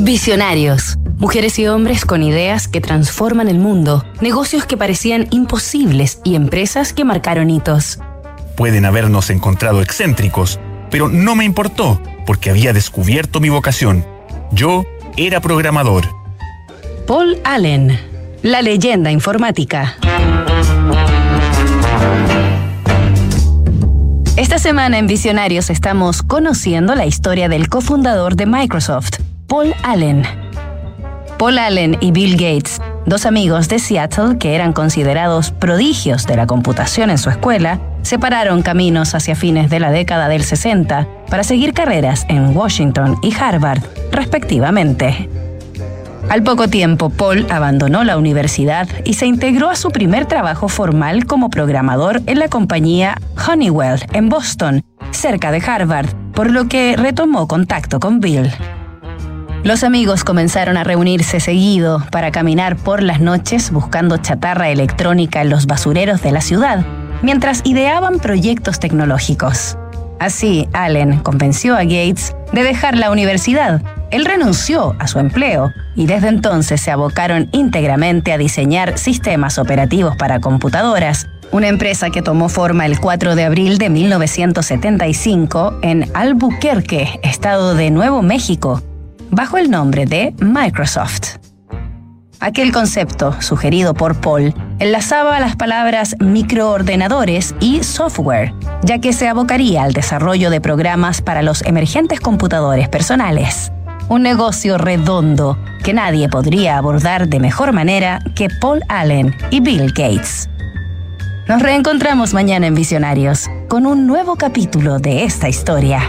Visionarios. Mujeres y hombres con ideas que transforman el mundo, negocios que parecían imposibles y empresas que marcaron hitos. Pueden habernos encontrado excéntricos, pero no me importó, porque había descubierto mi vocación. Yo era programador. Paul Allen, la leyenda informática. Esta semana en Visionarios estamos conociendo la historia del cofundador de Microsoft, Paul Allen. Paul Allen y Bill Gates, dos amigos de Seattle que eran considerados prodigios de la computación en su escuela, separaron caminos hacia fines de la década del 60 para seguir carreras en Washington y Harvard, respectivamente. Al poco tiempo, Paul abandonó la universidad y se integró a su primer trabajo formal como programador en la compañía Honeywell en Boston, cerca de Harvard, por lo que retomó contacto con Bill. Los amigos comenzaron a reunirse seguido para caminar por las noches buscando chatarra electrónica en los basureros de la ciudad, mientras ideaban proyectos tecnológicos. Así, Allen convenció a Gates de dejar la universidad. Él renunció a su empleo y desde entonces se abocaron íntegramente a diseñar sistemas operativos para computadoras, una empresa que tomó forma el 4 de abril de 1975 en Albuquerque, estado de Nuevo México, bajo el nombre de Microsoft. Aquel concepto, sugerido por Paul, enlazaba las palabras microordenadores y software, ya que se abocaría al desarrollo de programas para los emergentes computadores personales. Un negocio redondo que nadie podría abordar de mejor manera que Paul Allen y Bill Gates. Nos reencontramos mañana en Visionarios con un nuevo capítulo de esta historia.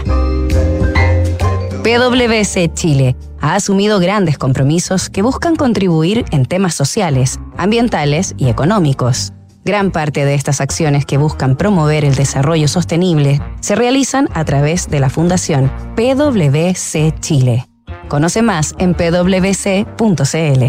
PwC Chile ha asumido grandes compromisos que buscan contribuir en temas sociales, ambientales y económicos. Gran parte de estas acciones que buscan promover el desarrollo sostenible se realizan a través de la Fundación PwC Chile. Conoce más en pwc.cl.